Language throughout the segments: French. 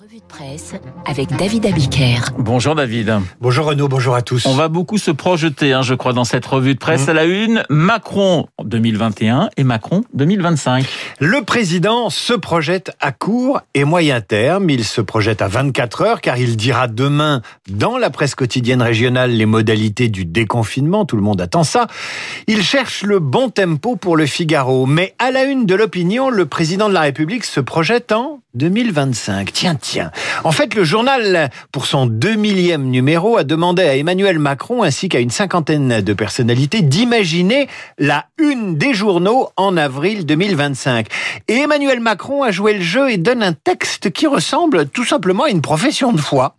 Revue de presse avec David Abiker. Bonjour David. Bonjour Renaud, bonjour à tous. On va beaucoup se projeter, hein, je crois, dans cette revue de presse Mmh. à la une. Macron 2021 et Macron 2025. Le président se projette à court et moyen terme. Il se projette à 24 heures car il dira demain dans la presse quotidienne régionale les modalités du déconfinement. Tout le monde attend ça. Il cherche le bon tempo pour le Figaro. Mais à la une de l'opinion, le président de la République se projette en 2025. Tiens, tiens. En fait, le journal, pour son 2000e numéro, a demandé à Emmanuel Macron ainsi qu'à une cinquantaine de personnalités d'imaginer la une des journaux en avril 2025. Et Emmanuel Macron a joué le jeu et donne un texte qui ressemble tout simplement à une profession de foi.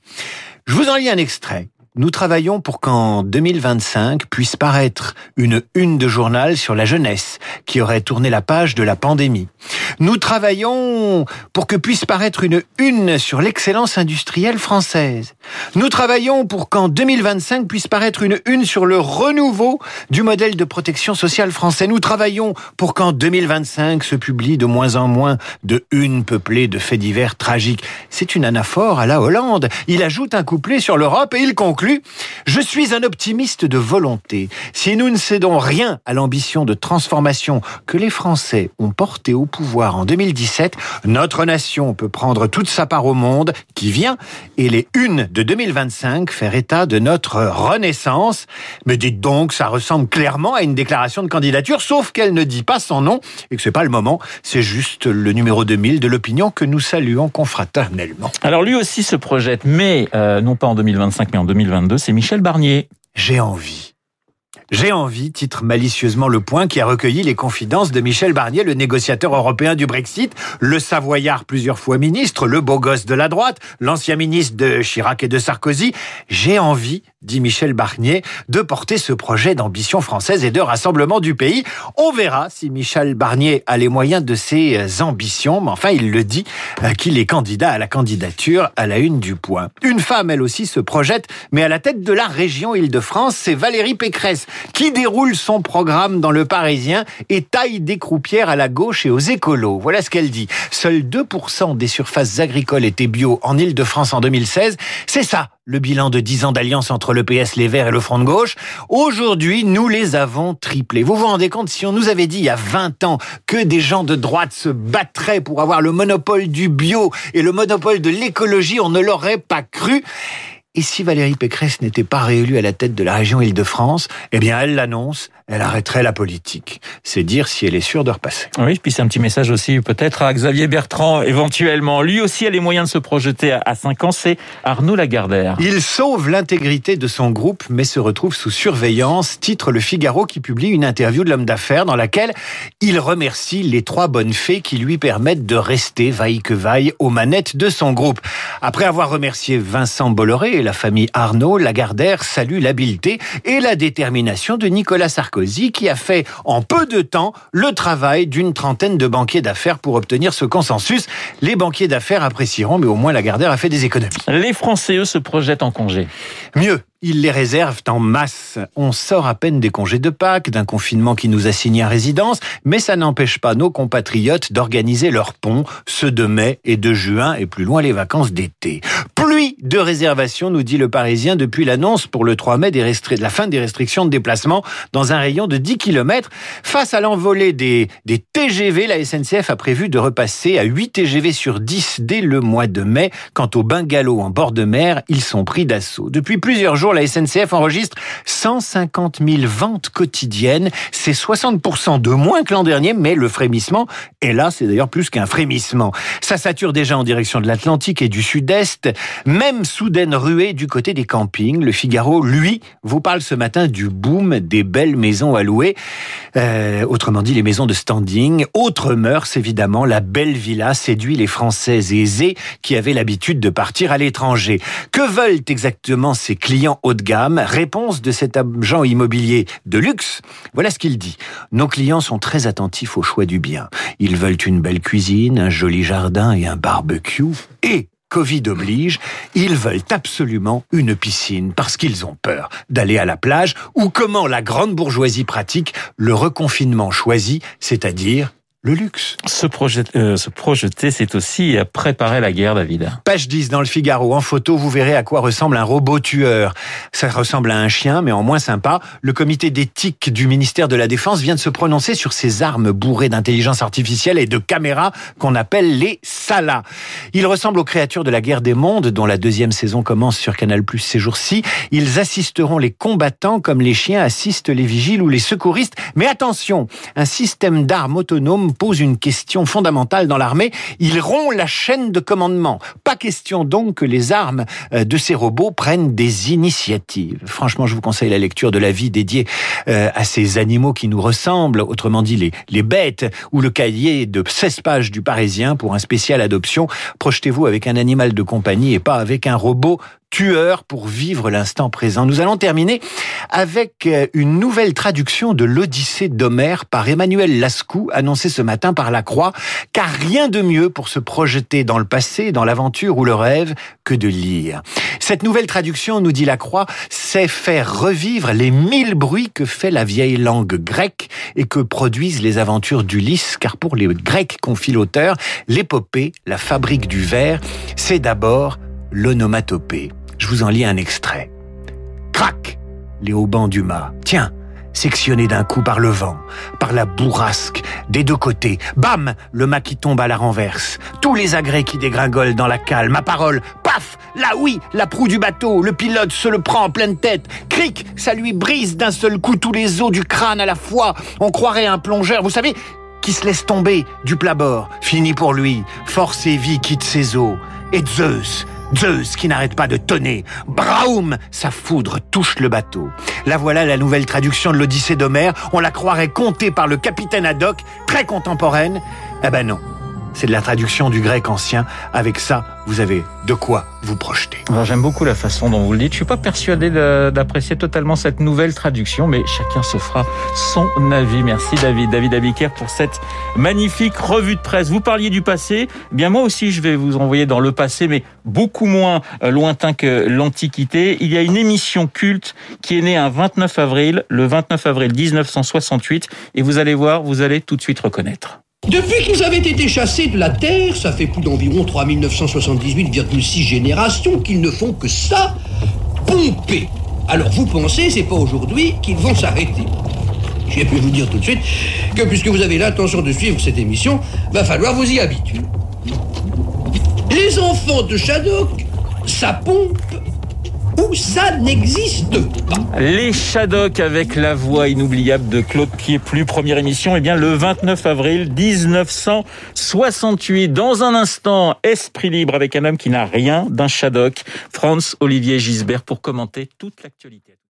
Je vous en lis un extrait. Nous travaillons pour qu'en 2025 puisse paraître une une de journal sur la jeunesse qui aurait tourné la page de la pandémie. Nous travaillons pour que puisse paraître une une sur l'excellence industrielle française. Nous travaillons pour qu'en 2025 puisse paraître une une sur le renouveau du modèle de protection sociale français. Nous travaillons pour qu'en 2025 se publie de moins en moins de une peuplées de faits divers tragiques. C'est une anaphore à la Hollande. Il ajoute un couplet sur l'Europe et il conclut Je suis un optimiste de volonté. Si nous ne cédons rien à l'ambition de transformation que les Français ont portée au pouvoir en 2017, notre nation peut prendre toute sa part au monde qui vient et les unes de 2025 faire état de notre renaissance. Mais dites donc, ça ressemble clairement à une déclaration de candidature, sauf qu'elle ne dit pas son nom et que c'est pas le moment. C'est juste le numéro 2000 de l'opinion que nous saluons confraternellement. Alors lui aussi se projette, mais euh, non pas en 2025, mais en 2022. C'est Michel Barnier. J'ai envie. J'ai envie, titre malicieusement Le Point, qui a recueilli les confidences de Michel Barnier, le négociateur européen du Brexit, le savoyard plusieurs fois ministre, le beau gosse de la droite, l'ancien ministre de Chirac et de Sarkozy. J'ai envie, dit Michel Barnier, de porter ce projet d'ambition française et de rassemblement du pays. On verra si Michel Barnier a les moyens de ses ambitions, mais enfin, il le dit euh, qu'il est candidat à la candidature à la une du Point. Une femme, elle aussi, se projette, mais à la tête de la région Île-de-France, c'est Valérie Pécresse qui déroule son programme dans le Parisien et taille des croupières à la gauche et aux écolos. Voilà ce qu'elle dit. Seuls 2% des surfaces agricoles étaient bio en Île-de-France en 2016. C'est ça, le bilan de 10 ans d'alliance entre le PS, les Verts et le Front de gauche. Aujourd'hui, nous les avons triplés. Vous vous rendez compte, si on nous avait dit il y a 20 ans que des gens de droite se battraient pour avoir le monopole du bio et le monopole de l'écologie, on ne l'aurait pas cru. Et si Valérie Pécresse n'était pas réélue à la tête de la région Île-de-France, eh bien, elle l'annonce, elle arrêterait la politique. C'est dire si elle est sûre de repasser. Oui, puis c'est un petit message aussi peut-être à Xavier Bertrand éventuellement. Lui aussi a les moyens de se projeter à 5 ans. C'est Arnaud Lagardère. Il sauve l'intégrité de son groupe, mais se retrouve sous surveillance, titre Le Figaro qui publie une interview de l'homme d'affaires dans laquelle il remercie les trois bonnes fées qui lui permettent de rester, vaille que vaille, aux manettes de son groupe. Après avoir remercié Vincent Bolloré et la famille Arnaud, Lagardère salue l'habileté et la détermination de Nicolas Sarkozy qui a fait en peu de temps le travail d'une trentaine de banquiers d'affaires pour obtenir ce consensus. Les banquiers d'affaires apprécieront, mais au moins Lagardère a fait des économies. Les Français, eux, se projettent en congé. Mieux, ils les réservent en masse. On sort à peine des congés de Pâques, d'un confinement qui nous a signé à résidence, mais ça n'empêche pas nos compatriotes d'organiser leurs ponts, ceux de mai et de juin et plus loin les vacances d'été. Pluie de réservations, nous dit le Parisien, depuis l'annonce pour le 3 mai des de la fin des restrictions de déplacement dans un rayon de 10 km. Face à l'envolée des, des TGV, la SNCF a prévu de repasser à 8 TGV sur 10 dès le mois de mai. Quant aux bungalows en bord de mer, ils sont pris d'assaut. Depuis plusieurs jours, la SNCF enregistre 150 000 ventes quotidiennes. C'est 60% de moins que l'an dernier, mais le frémissement est là. C'est d'ailleurs plus qu'un frémissement. Ça sature déjà en direction de l'Atlantique et du Sud-Est. Même soudaine ruée du côté des campings. Le Figaro, lui, vous parle ce matin du boom des belles maisons à louer. Euh, autrement dit, les maisons de standing. Autre mœurs, évidemment, la belle villa séduit les Français aisés qui avaient l'habitude de partir à l'étranger. Que veulent exactement ces clients haut de gamme Réponse de cet agent immobilier de luxe. Voilà ce qu'il dit. Nos clients sont très attentifs au choix du bien. Ils veulent une belle cuisine, un joli jardin et un barbecue. Et Covid oblige, ils veulent absolument une piscine parce qu'ils ont peur d'aller à la plage ou comment la grande bourgeoisie pratique le reconfinement choisi, c'est-à-dire le luxe. Se, projeter, euh, se projeter, c'est aussi préparer la guerre, David. Page 10 dans le Figaro. En photo, vous verrez à quoi ressemble un robot tueur. Ça ressemble à un chien, mais en moins sympa. Le comité d'éthique du ministère de la Défense vient de se prononcer sur ces armes bourrées d'intelligence artificielle et de caméras qu'on appelle les Salas. Ils ressemblent aux créatures de la guerre des mondes, dont la deuxième saison commence sur Canal Plus ces jours-ci. Ils assisteront les combattants comme les chiens assistent les vigiles ou les secouristes. Mais attention, un système d'armes pose une question fondamentale dans l'armée. Il rompt la chaîne de commandement. Pas question donc que les armes euh, de ces robots prennent des initiatives. Franchement, je vous conseille la lecture de la vie dédiée euh, à ces animaux qui nous ressemblent, autrement dit les, les bêtes, ou le cahier de 16 pages du Parisien pour un spécial adoption. Projetez-vous avec un animal de compagnie et pas avec un robot tueur pour vivre l'instant présent. Nous allons terminer avec euh, une nouvelle traduction de l'Odyssée d'Homère par Emmanuel Lascou, annoncée ce matin par La Croix, car rien de mieux pour se projeter dans le passé, dans l'aventure ou le rêve que de lire. Cette nouvelle traduction, nous dit La Croix, c'est faire revivre les mille bruits que fait la vieille langue grecque et que produisent les aventures d'Ulysse, car pour les Grecs, confie l'auteur, l'épopée, la fabrique du vers, c'est d'abord l'onomatopée. Je vous en lis un extrait. Crac Les haubans du mât. Tiens sectionné d'un coup par le vent, par la bourrasque, des deux côtés. Bam Le mât qui tombe à la renverse. Tous les agrès qui dégringolent dans la cale. Ma parole, paf Là oui, la proue du bateau, le pilote se le prend en pleine tête. Cric Ça lui brise d'un seul coup tous les os du crâne à la fois. On croirait un plongeur, vous savez, qui se laisse tomber du plat bord. Fini pour lui. Force et vie quitte ses eaux. Et Zeus, Zeus qui n'arrête pas de tonner. Braum, sa foudre touche le bateau. La voilà la nouvelle traduction de l'Odyssée d'Homère. On la croirait contée par le capitaine Haddock, très contemporaine. Eh ben non, c'est de la traduction du grec ancien. Avec ça, vous avez de quoi vous projeter. J'aime beaucoup la façon dont vous le dites. Je suis pas persuadé d'apprécier totalement cette nouvelle traduction, mais chacun se fera son avis. Merci David, David Abiker pour cette magnifique revue de presse. Vous parliez du passé. Eh bien moi aussi, je vais vous envoyer dans le passé, mais beaucoup moins euh, lointain que l'Antiquité. Il y a une émission culte qui est née un 29 avril, le 29 avril 1968, et vous allez voir, vous allez tout de suite reconnaître. Depuis qu'ils avaient été chassés de la Terre, ça fait plus d'environ 3978,6 générations qu'ils ne font que ça, pomper. Alors vous pensez, c'est pas aujourd'hui qu'ils vont s'arrêter. J'ai pu vous dire tout de suite que puisque vous avez l'intention de suivre cette émission, va falloir vous y habituer. Les enfants de Shadok, ça pompe où ça n'existe. Les Shadok avec la voix inoubliable de Claude Pieplu, première émission, eh bien le 29 avril 1968. Dans un instant, Esprit libre avec un homme qui n'a rien d'un Shadok, Franz Olivier Gisbert, pour commenter toute l'actualité.